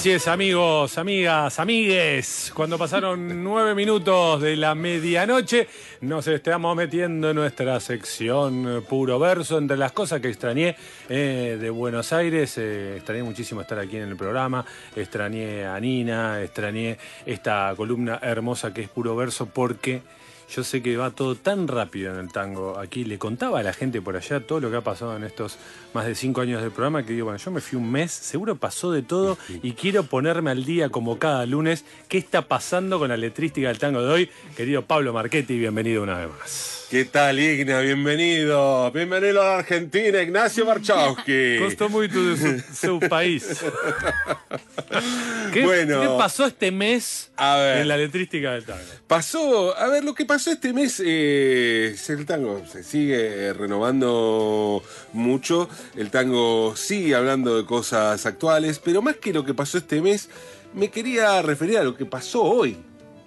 Así es, amigos, amigas, amigues. Cuando pasaron nueve minutos de la medianoche, nos estamos metiendo en nuestra sección Puro Verso. Entre las cosas que extrañé eh, de Buenos Aires, eh, extrañé muchísimo estar aquí en el programa, extrañé a Nina, extrañé esta columna hermosa que es Puro Verso porque yo sé que va todo tan rápido en el tango. Aquí le contaba a la gente por allá todo lo que ha pasado en estos más de cinco años del programa, que digo, bueno, yo me fui un mes, seguro pasó de todo y quiero ponerme al día como cada lunes. ¿Qué está pasando con la letrística del tango de hoy? Querido Pablo Marchetti, bienvenido una vez más. ¿Qué tal, Igna? Bienvenido. Bienvenido a Argentina, Ignacio Marchowski. Costó mucho de su, país. ¿Qué, bueno, ¿Qué pasó este mes en la letrística del tango? Pasó, a ver, lo que pasó este mes, eh, el tango se sigue renovando mucho, el tango sigue hablando de cosas actuales, pero más que lo que pasó este mes, me quería referir a lo que pasó hoy.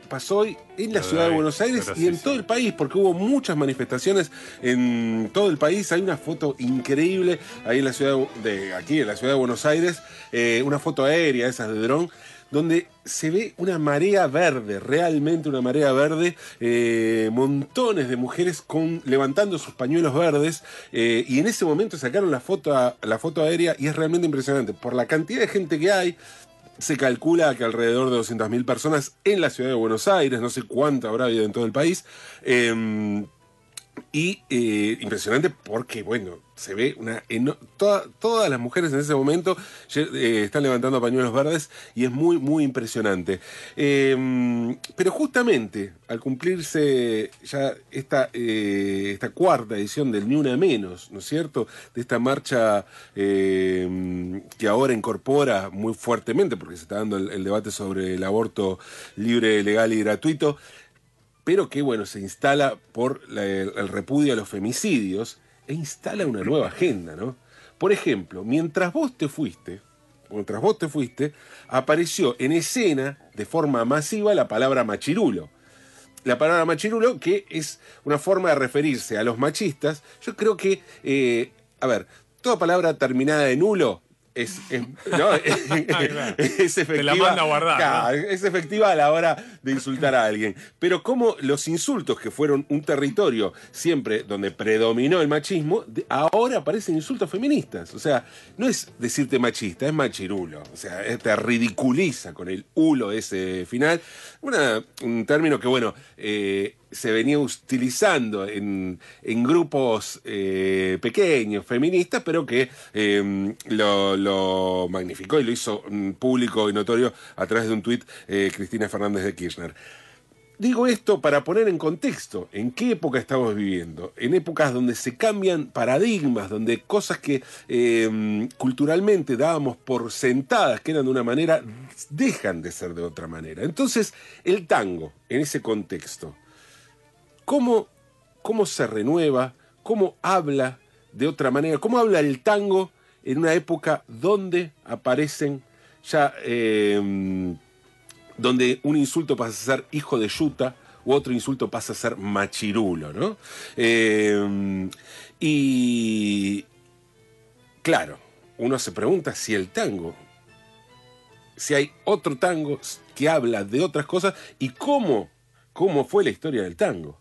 Pasó hoy en la ciudad de Buenos Aires y en todo el país, porque hubo muchas manifestaciones en todo el país. Hay una foto increíble ahí en la ciudad de aquí, en la ciudad de Buenos Aires, eh, una foto aérea, esas de dron, donde se ve una marea verde, realmente una marea verde, eh, montones de mujeres con, levantando sus pañuelos verdes, eh, y en ese momento sacaron la foto, la foto aérea y es realmente impresionante por la cantidad de gente que hay, se calcula que alrededor de 200.000 personas en la ciudad de Buenos Aires, no sé cuánto habrá habido en todo el país. Em, y eh, impresionante porque, bueno, se ve una todas las mujeres en ese momento eh, están levantando pañuelos verdes y es muy muy impresionante. Em, pero justamente al cumplirse ya esta eh, esta cuarta edición del ni una menos no es cierto de esta marcha em, que ahora incorpora muy fuertemente porque se está dando el, debate sobre el aborto libre legal y gratuito pero que bueno se instala por el repudio a los femicidios e instala una nueva agenda, ¿no? Por ejemplo, mientras vos te fuiste, mientras vos te fuiste, apareció en escena de forma masiva la palabra machirulo. La palabra machirulo, que es una forma de referirse a los machistas, yo creo que, eh, a ver, toda palabra terminada en nulo es, no, es, efectiva. a guardar. Es efectiva a la hora de insultar a alguien. Pero como los insultos que fueron un territorio siempre donde predominó el machismo, ahora aparecen insultos feministas. O sea, no es decirte machista, es machirulo. O sea, te ridiculiza con el hulo ese final. un término que, bueno, eh, se venía utilizando en, grupos eh, pequeños, feministas, pero que em, lo, magnificó y lo hizo mm, público y notorio a través de un tuit eh, Cristina Fernández de Kirchner. Digo esto para poner en contexto en qué época estamos viviendo. En épocas donde se cambian paradigmas, donde cosas que em, culturalmente dábamos por sentadas, que eran de una manera, dejan de ser de otra manera. Entonces, el tango, en ese contexto, cómo, cómo se renueva, cómo habla de otra manera, cómo habla el tango en una época donde aparecen ya, em, donde un insulto pasa a ser hijo de yuta u otro insulto pasa a ser machirulo, ¿no? Em, y claro, uno se pregunta si el tango, si hay otro tango que habla de otras cosas y cómo, cómo fue la historia del tango.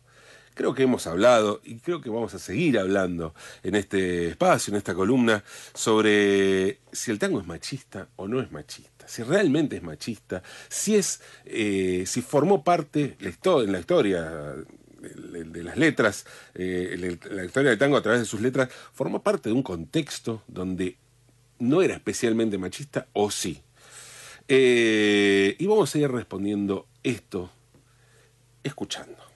Creo que hemos hablado y creo que vamos a seguir hablando en este espacio, en esta columna, sobre si el tango es machista o no es machista, si realmente es machista, si es, eh, si formó parte en la historia de, las letras, eh, la historia del tango a través de sus letras, formó parte de un contexto donde no era especialmente machista o sí. Eh, y vamos a ir respondiendo esto escuchando.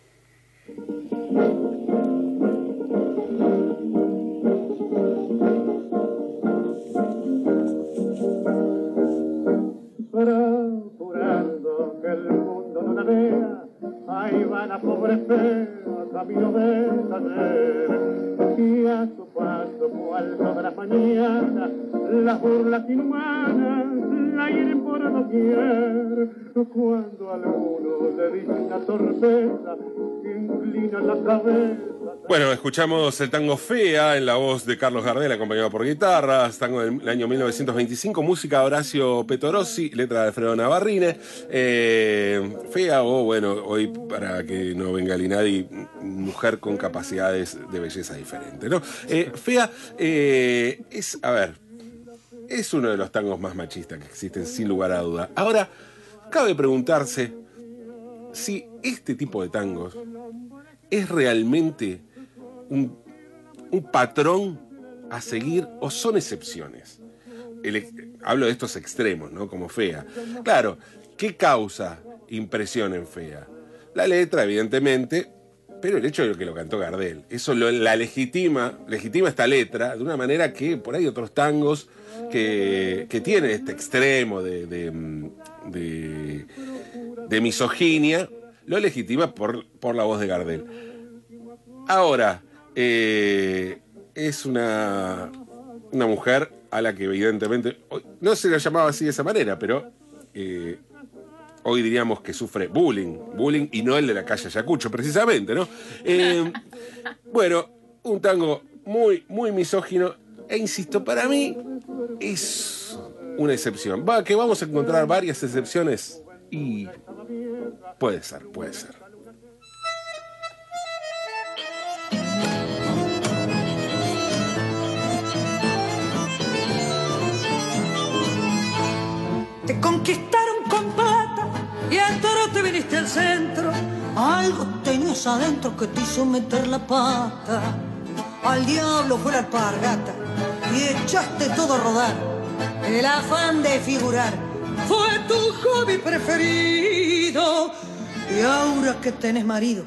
El mundo no la vea. Ahí va la pobre fea, camino del taller, y a su paso, cual toda la mañana, las burlas inhumanas la hieren por doquier. Cuando alguno le dice una torpeza, inclina la cabeza. Bueno, escuchamos el tango Fea en la voz de Carlos Gardel, acompañado por guitarras, tango del año 1925, música de Horacio Petorossi, letra de Alfredo Navarrine. Eh, fea o, bueno, hoy para que no venga Linadi, mujer con capacidades de belleza diferentes, ¿no? Eh, fea eh, es, a ver, es uno de los tangos más machistas que existen, sin lugar a duda. Ahora, cabe preguntarse si este tipo de tangos es realmente un, patrón a seguir o son excepciones. Hablo de estos extremos, ¿no? Como fea. Claro, ¿qué causa impresión en fea? La letra, evidentemente, pero el hecho de que lo cantó Gardel. Eso la legitima, legitima esta letra de una manera que por ahí otros tangos que, que tienen este extremo de, de, de- de misoginia, lo legitima por, por la voz de Gardel. Ahora, eh, es una, una mujer a la que evidentemente, no se la llamaba así de esa manera, pero eh, hoy diríamos que sufre bullying, bullying y no el de la calle Ayacucho, precisamente, ¿no? Eh, bueno, un tango muy, muy misógino, e insisto, para mí es una excepción. Va, que vamos a encontrar varias excepciones y puede ser, puede ser. Y entero te viniste al centro. Algo tenías adentro que te hizo meter la pata. Al diablo fue la alpargata y echaste todo a rodar. El afán de figurar fue tu hobby preferido. Y ahora que tenés marido,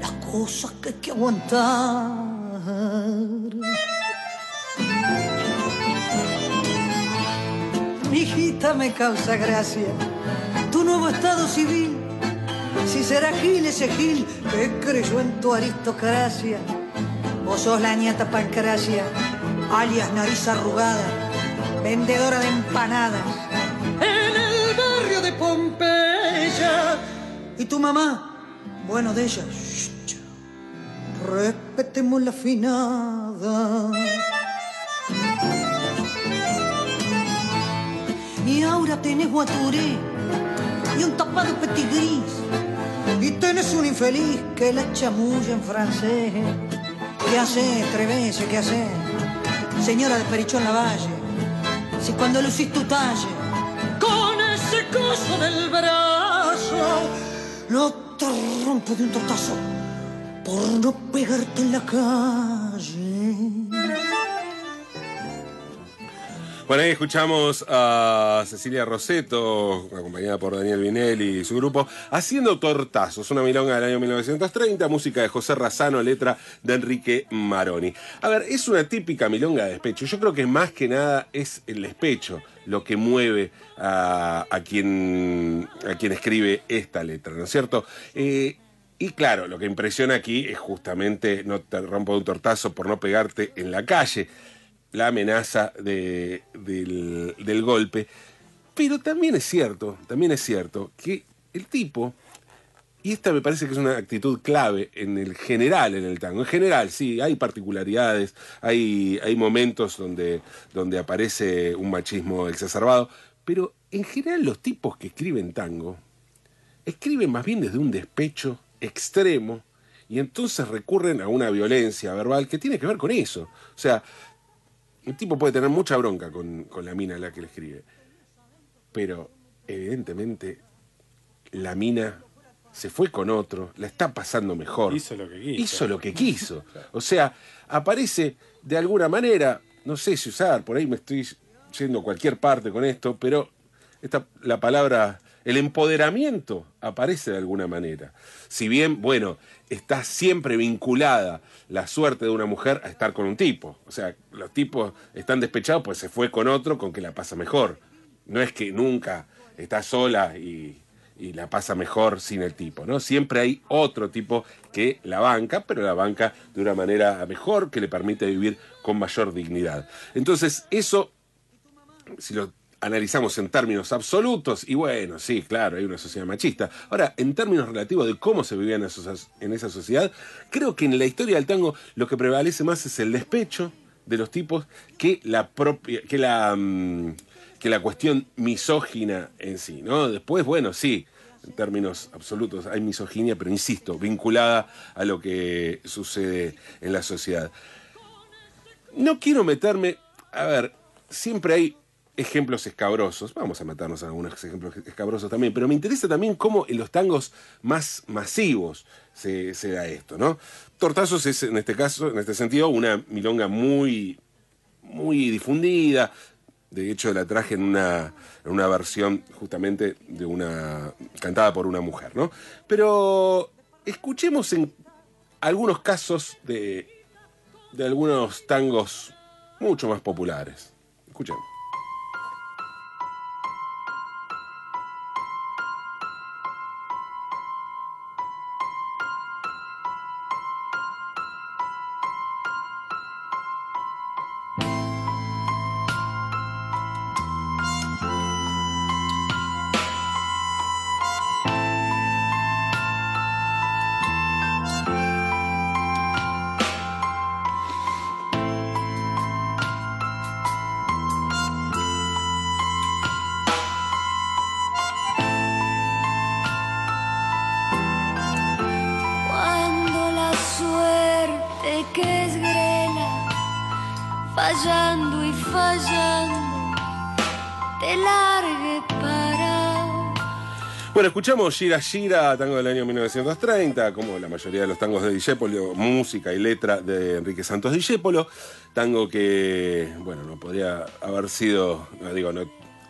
las cosas que hay que aguantar. Mi hijita me causa gracia. Tu nuevo estado civil. Si será Gil ese Gil que creyó en tu aristocracia. Vos sos la nieta Pancracia, alias nariz arrugada, vendedora de empanadas. En el barrio de Pompeya. Y tu mamá, bueno de ella. respetemos la finada. Y ahora tenés guaturé y un tapado petit gris. Y tenés un infeliz que la chamulla en francés. ¿Qué haces, Trevese? ¿Qué haces? Señora de Perichón Lavalle. Si cuando lucís tu talle, con ese coso del brazo, no te rompo de un tortazo por no pegarte en la calle. Bueno, ahí escuchamos a Cecilia Roseto, acompañada por Daniel Vinelli y su grupo, haciendo tortazos, una milonga del año 1930, música de José Razano, letra de Enrique Maroni. A ver, es una típica milonga de despecho. Yo creo que más que nada es el despecho lo que mueve a, a quien, a quien escribe esta letra, ¿no es cierto? Eh, y claro, lo que impresiona aquí es justamente no te rompo un tortazo por no pegarte en la calle la amenaza de- del, del golpe. Pero también es cierto, también es cierto que el tipo, y esta me parece que es una actitud clave en el general, en el tango. En general, sí, hay particularidades, hay, hay momentos donde, donde aparece un machismo exacerbado, pero en general los tipos que escriben tango escriben más bien desde un despecho extremo y entonces recurren a una violencia verbal que tiene que ver con eso. O sea, el tipo puede tener mucha bronca con, con la mina a la que le escribe. Pero evidentemente la mina se fue con otro, la está pasando mejor. Hizo lo que quiso. Hizo lo que quiso. O sea, aparece de alguna manera, no sé si usar, por ahí me estoy yendo a cualquier parte con esto, pero esta, la palabra, el empoderamiento aparece de alguna manera. Si bien, bueno, está siempre vinculada la suerte de una mujer a estar con un tipo. O sea, los tipos están despechados pues se fue con otro con que la pasa mejor. no es que nunca está sola y, y la pasa mejor sin el tipo, ¿no? Siempre hay otro tipo que la banca, pero la banca de una manera mejor, que le permite vivir con mayor dignidad. Entonces, eso, si lo analizamos en términos absolutos, y bueno, sí, claro, hay una sociedad machista. Ahora, en términos relativos de cómo se vivía en esa, en esa sociedad, creo que en la historia del tango lo que prevalece más es el despecho de los tipos que la propia, que la, mm, que la cuestión misógina en sí, ¿no? Después, bueno, sí, en términos absolutos hay misoginia, pero insisto, vinculada a lo que sucede en la sociedad. No quiero meterme, a ver, siempre hay ejemplos escabrosos, vamos a meternos en algunos ejemplos escabrosos también, pero me interesa también cómo en los tangos más masivos se, da esto, ¿no? Tortazos es en este caso, en este sentido, una milonga muy, muy difundida, de hecho la traje en una, en una versión justamente de una cantada por una mujer, ¿no? Pero escuchemos en algunos casos de, de algunos tangos mucho más populares. Escuchemos. Bueno, escuchamos Gira Gira, tango del año 1930, como la mayoría de los tangos de Discépolo, música y letra de Enrique Santos Discépolo, tango que, bueno, no podría haber sido, no digo,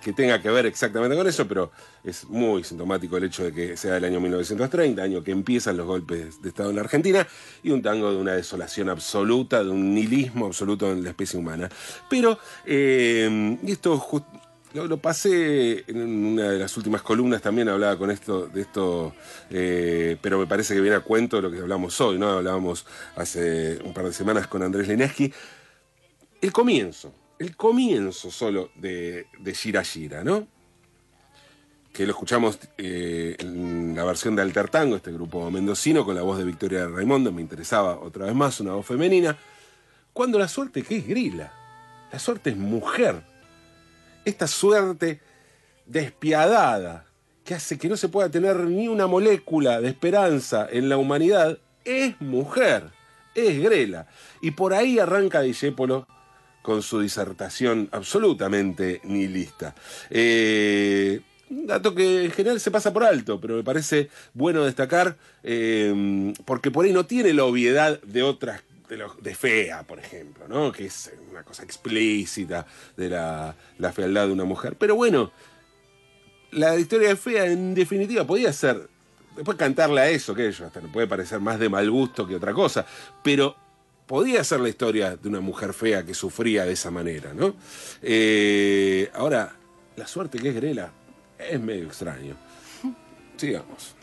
que tenga que ver exactamente con eso, pero es muy sintomático el hecho de que sea el año 1930, año que empiezan los golpes de Estado en la Argentina, y un tango de una desolación absoluta, de un nihilismo absoluto en la especie humana. Pero, eh, esto lo, lo pasé en una de las últimas columnas también hablaba con esto de esto eh, pero me parece que viene a cuento lo que hablamos hoy no hablábamos hace un par de semanas con Andrés Leneski el comienzo el comienzo solo de, de Gira Gira no que lo escuchamos eh, en la versión de Alter Tango, este grupo mendocino, con la voz de Victoria Raimundo, me interesaba otra vez más, una voz femenina. Cuando la suerte, ¿qué es grila? La suerte es mujer. Esta suerte despiadada que hace que no se pueda tener ni una molécula de esperanza en la humanidad, es mujer, es grela. Y por ahí arranca Discépolo con su disertación absolutamente nihilista. Eh, un dato que en general se pasa por alto, pero me parece bueno destacar eh, porque por ahí no tiene la obviedad de otras de, fea, por ejemplo, ¿no? que es una cosa explícita de la, la fealdad de una mujer. Pero bueno, la historia de fea en definitiva podía ser, después cantarle a eso, que ello hasta le puede parecer más de mal gusto que otra cosa, pero podía ser la historia de una mujer fea que sufría de esa manera, ¿no? Eh, ahora, la suerte que es Grela es medio extraño. Sigamos.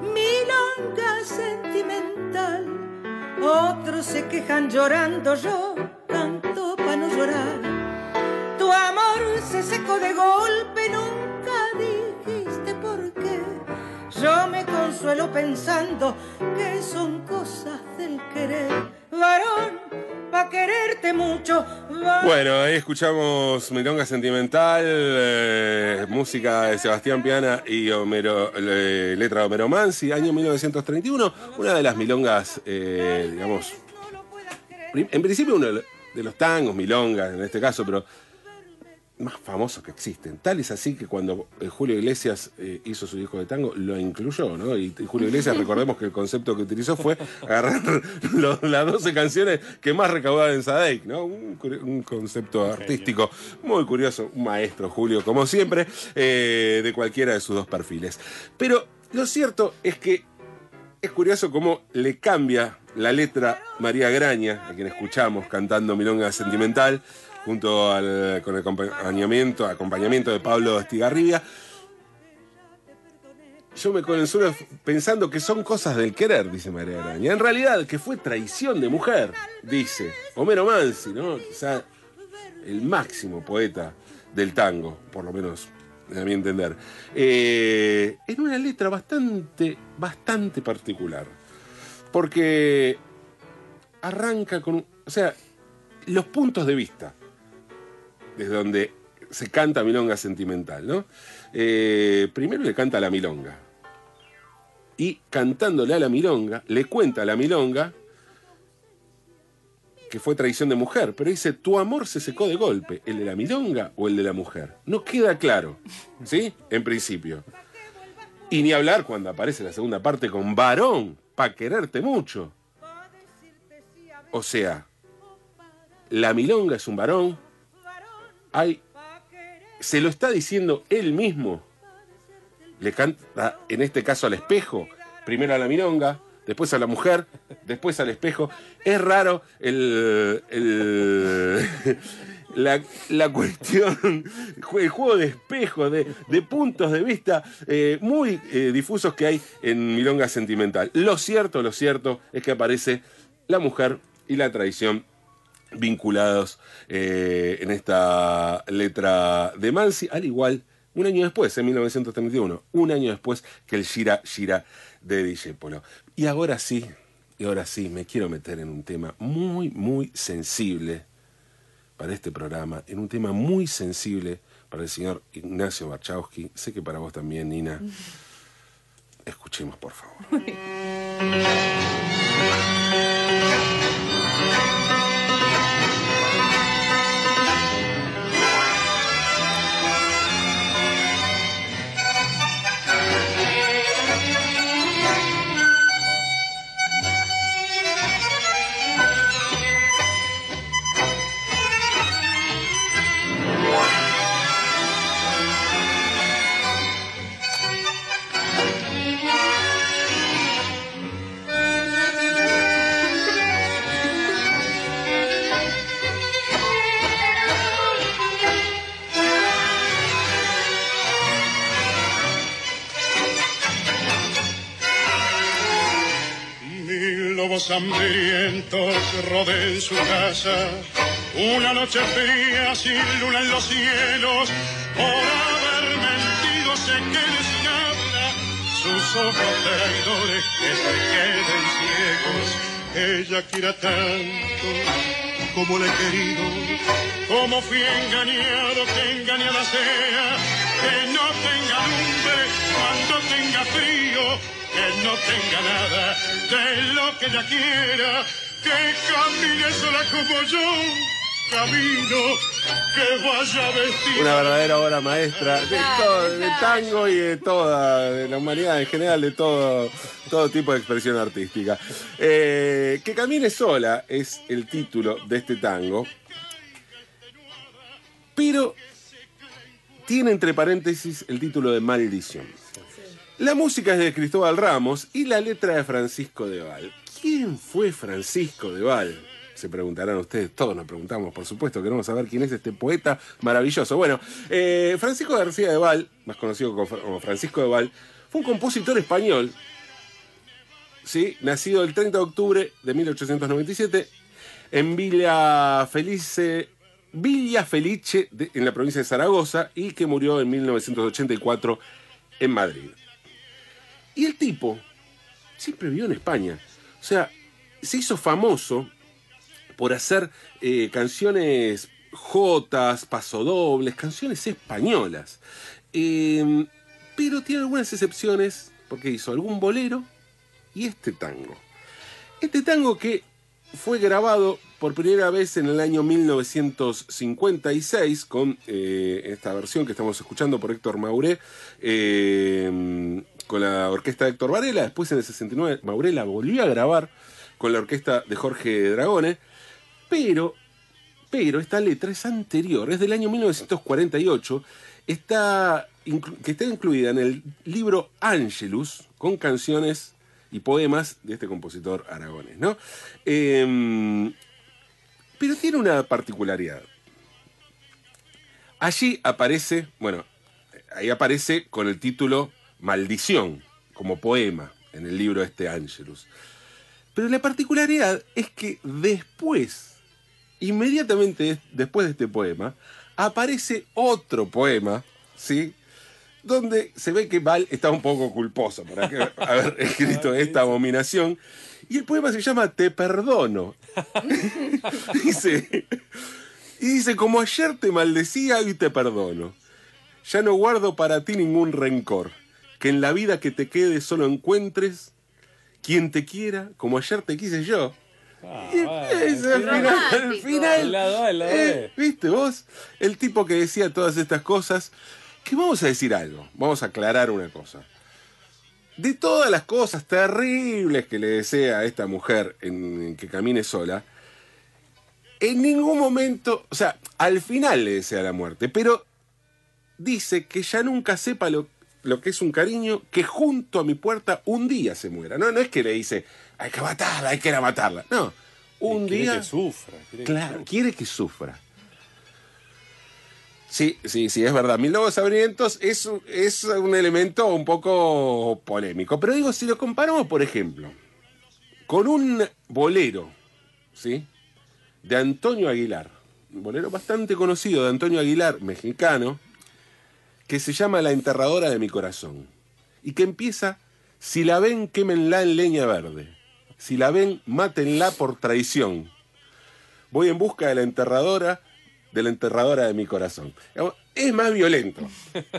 Milonga sentimental. Otros se quejan llorando, yo canto para no llorar. Tu amor se secó de golpe, nunca dijiste por qué. Yo me consuelo pensando que son cosas del querer. Quererte mucho. Bueno, ahí escuchamos Milonga Sentimental, eh, música de Sebastián Piana y Homero, letra de Homero Mansi, año 1931, una de las milongas, eh, digamos, en principio uno de los tangos, milongas en este caso, pero más famosos que existen. Tal es así que cuando eh, Julio Iglesias eh, hizo su disco de tango, lo incluyó, ¿no? Y, y Julio Iglesias, recordemos que el concepto que utilizó fue agarrar lo- las 12 canciones que más recaudaban en Sadek, ¿no? Un concepto artístico muy curioso, un maestro, Julio, como siempre, eh, de cualquiera de sus dos perfiles. Pero lo cierto es que es curioso cómo le cambia la letra María Graña, a quien escuchamos cantando Milonga Sentimental, junto al, con el acompañamiento, acompañamiento de Pablo Estigarribia. Yo me consuelo pensando que son cosas del querer, dice María Graña. En realidad, que fue traición de mujer, dice Homero Mansi, ¿no? Quizá el máximo poeta del tango, por lo menos a mi entender. Eh, en una letra bastante, bastante particular. Porque arranca con. O sea, los puntos de vista. Desde donde se canta Milonga Sentimental, ¿no? Eh, primero le canta a la Milonga. Y cantándole a la Milonga, le cuenta a la Milonga que fue traición de mujer, pero dice, tu amor se secó de golpe, ¿el de la milonga o el de la mujer? No queda claro, ¿sí? En principio. Y ni hablar cuando aparece la segunda parte con varón, pa' quererte mucho. O sea, la milonga es un varón, se lo está diciendo él mismo, le canta, en este caso al espejo, primero a la milonga, después a la mujer, después al espejo. Es raro el, la, cuestión, el juego de espejos, de, puntos de vista eh, muy eh, difusos que hay en Milonga Sentimental. Lo cierto, lo cierto es que aparece la mujer y la tradición vinculados eh, en esta letra de Mansi, al igual un año después, en 1931, un año después que el Gira Gira de Discepolo. Y ahora sí, y ahora sí, me quiero meter en un tema muy, muy sensible para este programa, en un tema muy sensible para el señor Ignacio Barchowski. Sé que para vos también, Nina. Escuchemos, por favor. Hambrientos rodeen su casa. Una noche fría sin luna en los cielos. Por haber mentido se queden sin habla. Sus ojos traidores que se queden ciegos. Ella quiera tanto como le he querido. Como fui engañado, que engañada sea. Que no tenga lumbre cuando tenga frío que no tenga nada de lo que ella quiera, que camine sola como yo camino, que vaya vestida. Una verdadera obra maestra de todo, de tango y de toda, de la humanidad en general, de todo, todo tipo de expresión artística. Eh, que camine sola es el título de este tango, pero tiene entre paréntesis el título de Maldición. La música es de Cristóbal Ramos y la letra de Francisco de Val. ¿Quién fue Francisco de Val? Se preguntarán ustedes, todos nos preguntamos, por supuesto, queremos saber quién es este poeta maravilloso. Bueno, eh, Francisco García de Val, más conocido como Fra- como Francisco de Val, fue un compositor español, ¿sí? nacido el 30 de octubre de 1897 en Villa Felice, Villa en la provincia de Zaragoza, y que murió en 1984 en Madrid. Y el tipo siempre vivió en España. O sea, se hizo famoso por hacer eh, canciones jotas, pasodobles, canciones españolas. Eh, pero tiene algunas excepciones, porque hizo algún bolero y este tango. Este tango que fue grabado por primera vez en el año 1956 con eh, esta versión que estamos escuchando por Héctor Mauré, eh, con la orquesta de Héctor Varela. Después en el 69 Mauré la volvió a grabar con la orquesta de Jorge Dragone, pero, pero esta letra es anterior, es del año 1948, está, que está incluida en el libro Angelus con canciones y poemas de este compositor aragones, ¿no? Em, pero tiene una particularidad. Allí aparece, bueno, ahí aparece con el título Maldición, como poema, en el libro este Angelus. Pero la particularidad es que después, inmediatamente des- después de este poema, aparece otro poema, ¿sí? Donde se ve que Val está un poco culposo por haber haber escrito esta abominación. Y el poema se llama Te perdono. dice, y dice, como ayer te maldecía, hoy te perdono. Ya no guardo para ti ningún rencor. Que en la vida que te quede solo encuentres quien te quiera, como ayer te quise yo. Y es al final, al final, El lado A, el lado eh. ¿Viste vos? El tipo que decía todas estas cosas. Que vamos a decir algo, vamos a aclarar una cosa. De todas las cosas terribles que le desea a esta mujer en, en que camine sola, en ningún momento, o sea, al final le desea la muerte, pero dice que ya nunca sepa lo, lo que es un cariño, que junto a mi puerta un día se muera. No, no es que le dice, hay que matarla, hay que ir a matarla. No, un Quiere día... que sufra. quiere que Claro, sufra. quiere que sufra. Sí, sí, sí, es verdad. Mil Lobos Hambrientos es, es un elemento un poco polémico. Pero digo, si lo comparamos, por ejemplo, con un bolero, ¿sí? De Antonio Aguilar. Un bolero bastante conocido de Antonio Aguilar, mexicano, que se llama La enterradora de mi corazón. Y que empieza, si la ven, quémenla en leña verde. Si la ven, mátenla por traición. Voy en busca de la enterradora, de la enterradora de mi corazón. Es más violento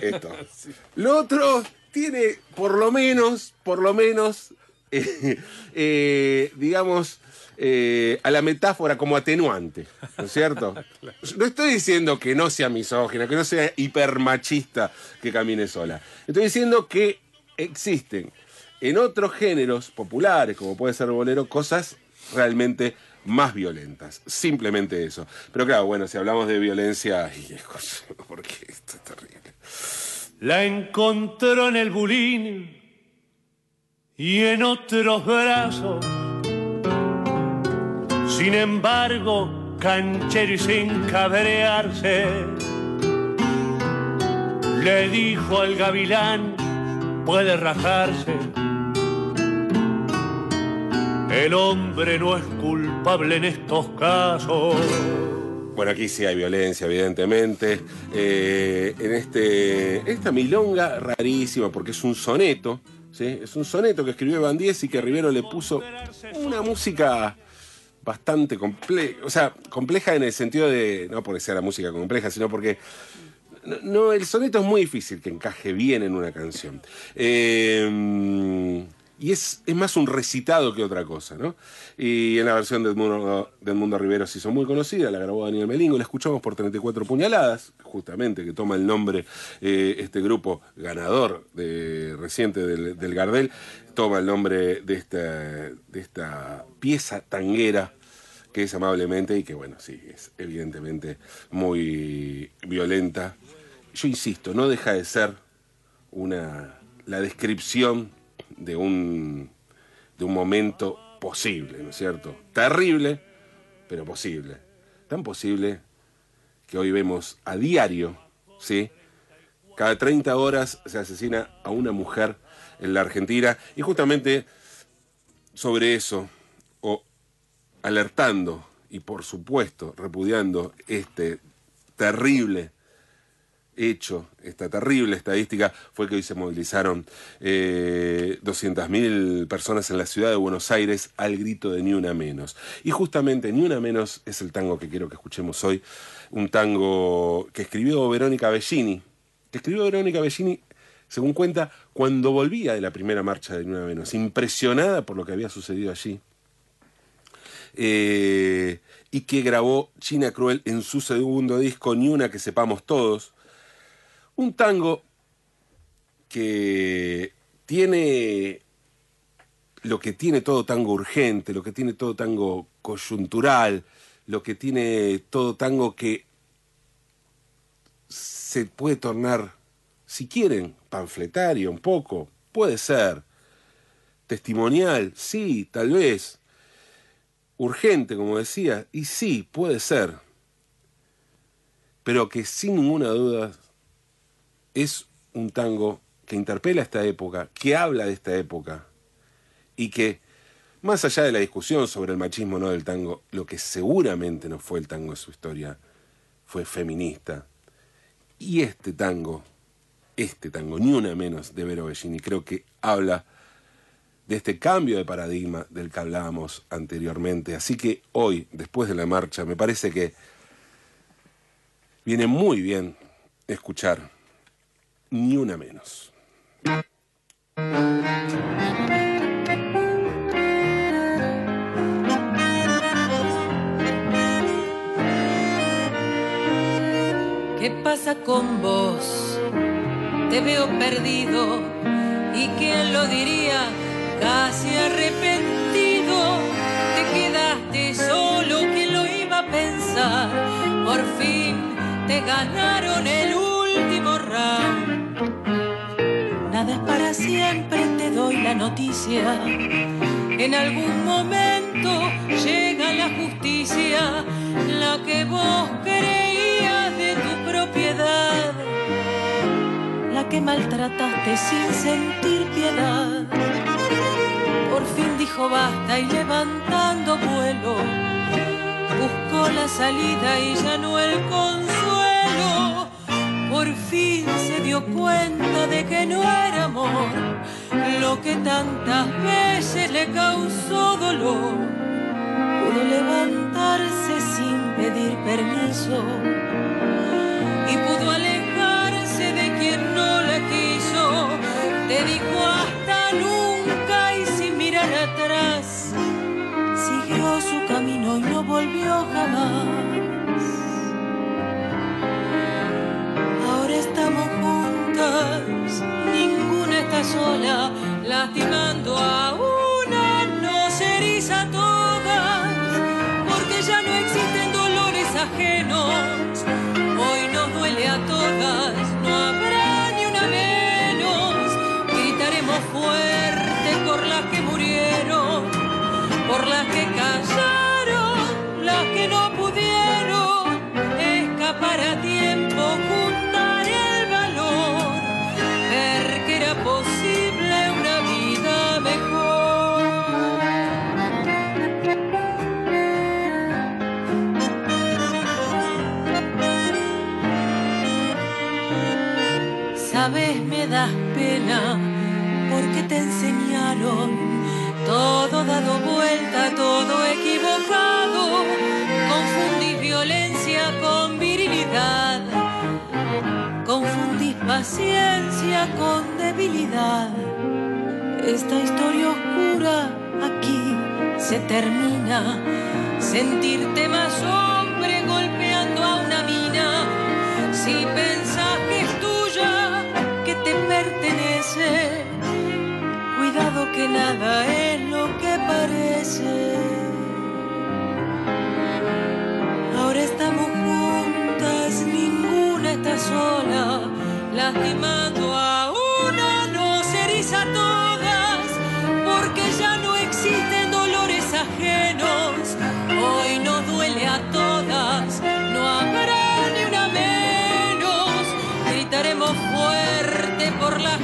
esto. Lo otro tiene, por lo menos, por lo menos, eh, eh, digamos, eh, a la metáfora como atenuante, ¿no es cierto? No estoy diciendo que no sea misógina, que no sea hipermachista que camine sola. Estoy diciendo que existen en otros géneros populares, como puede ser el bolero, cosas realmente más violentas. Simplemente eso. Pero claro, bueno, si hablamos de violencia, ay, porque esto es terrible. La encontró en el bulín y en otros brazos. Sin embargo, canchero sin cabrearse, le dijo al gavilán, puede rajarse. El hombre no es culpable en estos casos. Bueno, aquí sí hay violencia, evidentemente. Eh, en este, esta milonga rarísima, porque es un soneto, ¿sí? Es un soneto que escribió Bandies y que Rivero le puso una música bastante compleja, o sea, compleja en el sentido de, no porque sea la música compleja, sino porque no, el soneto es muy difícil que encaje bien en una canción. Eh, y es, es más un recitado que otra cosa, ¿no? Y en la versión de Edmundo, de Edmundo Rivero se hizo muy conocida, la grabó Daniel Melingo, la escuchamos por 34 puñaladas, justamente, que toma el nombre eh, este grupo ganador reciente del, del Gardel, toma el nombre de esta, de esta pieza tanguera que es amablemente y que, bueno, sí, es evidentemente muy violenta. Yo insisto, no deja de ser una la descripción de un, de un momento posible, ¿no es cierto? Terrible, pero posible. Tan posible que hoy vemos a diario, ¿sí? Cada 30 horas se asesina a una mujer en la Argentina y justamente sobre eso, o alertando y por supuesto repudiando este terrible hecho, esta terrible estadística, fue que hoy se movilizaron eh, 200.000 personas en la ciudad de Buenos Aires al grito de Ni Una Menos. Y justamente Ni Una Menos es el tango que quiero que escuchemos hoy, un tango que escribió Verónica Bellini, que escribió Verónica Bellini, según cuenta, cuando volvía de la primera marcha de Ni Una Menos, impresionada por lo que había sucedido allí. eh, y que grabó China Cruel en su segundo disco, Ni una que sepamos todos. Un tango que tiene lo que tiene todo tango urgente, lo que tiene todo tango coyuntural, lo que tiene todo tango que se puede tornar, si quieren, panfletario un poco, puede ser, testimonial, sí, tal vez, urgente, como decía, y sí, puede ser, pero que sin ninguna duda es un tango que interpela esta época, que habla de esta época, y que, más allá de la discusión sobre el machismo no del tango, lo que seguramente no fue el tango en su historia fue feminista. Y este tango, este tango, ni una menos de Vero Bellini, creo que habla de este cambio de paradigma del que hablábamos anteriormente. Así que hoy, después de la marcha, me parece que viene muy bien escuchar ni una menos. ¿Qué pasa con vos? Te veo perdido y quién lo diría, casi arrepentido. Te quedaste solo, ¿quién lo iba a pensar? Por fin te ganaron el último round. Para siempre, te doy la noticia. En algún momento llega la justicia, la que vos creías de tu propiedad, la que maltrataste sin sentir piedad. Por fin dijo basta y levantando vuelo, buscó la salida y ya no el consuelo. Por fin se dio cuenta de que no era amor lo que tantas veces le causó dolor. Pudo levantarse sin pedir permiso y pudo alejarse de quien no la quiso. Te dijo sola, lastimando a una, no se eriza todas, porque ya no existen dolores ajenos. Porque te enseñaron todo dado vuelta, todo equivocado. Confundís violencia con virilidad, confundís paciencia con debilidad. Esta historia oscura aquí se termina. Sentirte más hombre golpeando a una mina. Si nada es lo que parece. Ahora estamos juntas, ninguna está sola, lastimando a una, nos eriza a todas, porque ya no existen dolores ajenos. Hoy nos duele a todas, no habrá ni una menos. Gritaremos fuerte por las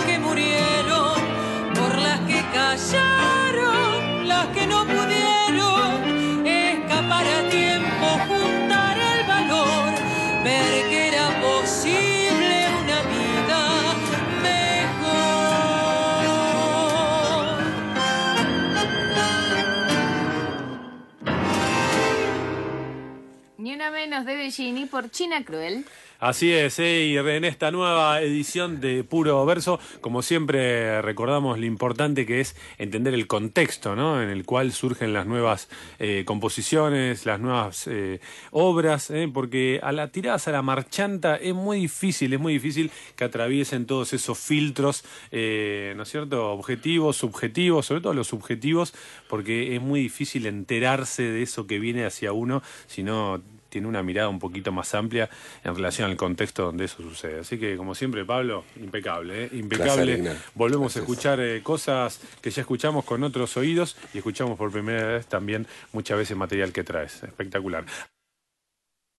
Bellini por China Cruel. Así es, ¿eh? y en esta nueva edición de Puro Verso, como siempre recordamos lo importante que es entender el contexto ¿no? en el cual surgen las nuevas eh, composiciones, las nuevas eh, obras, porque a la tiradas a la marchanta es muy difícil, es muy difícil que atraviesen todos esos filtros, ¿no es cierto? Objetivos, subjetivos, sobre todo los subjetivos, porque es muy difícil enterarse de eso que viene hacia uno, si no tiene una mirada un poquito más amplia en relación al contexto donde eso sucede. Así que, como siempre, Pablo, impecable, ¿eh? impecable. Placer. Volvemos Gracias. a escuchar eh, cosas que ya escuchamos con otros oídos y escuchamos por primera vez también muchas veces material que traes. Espectacular.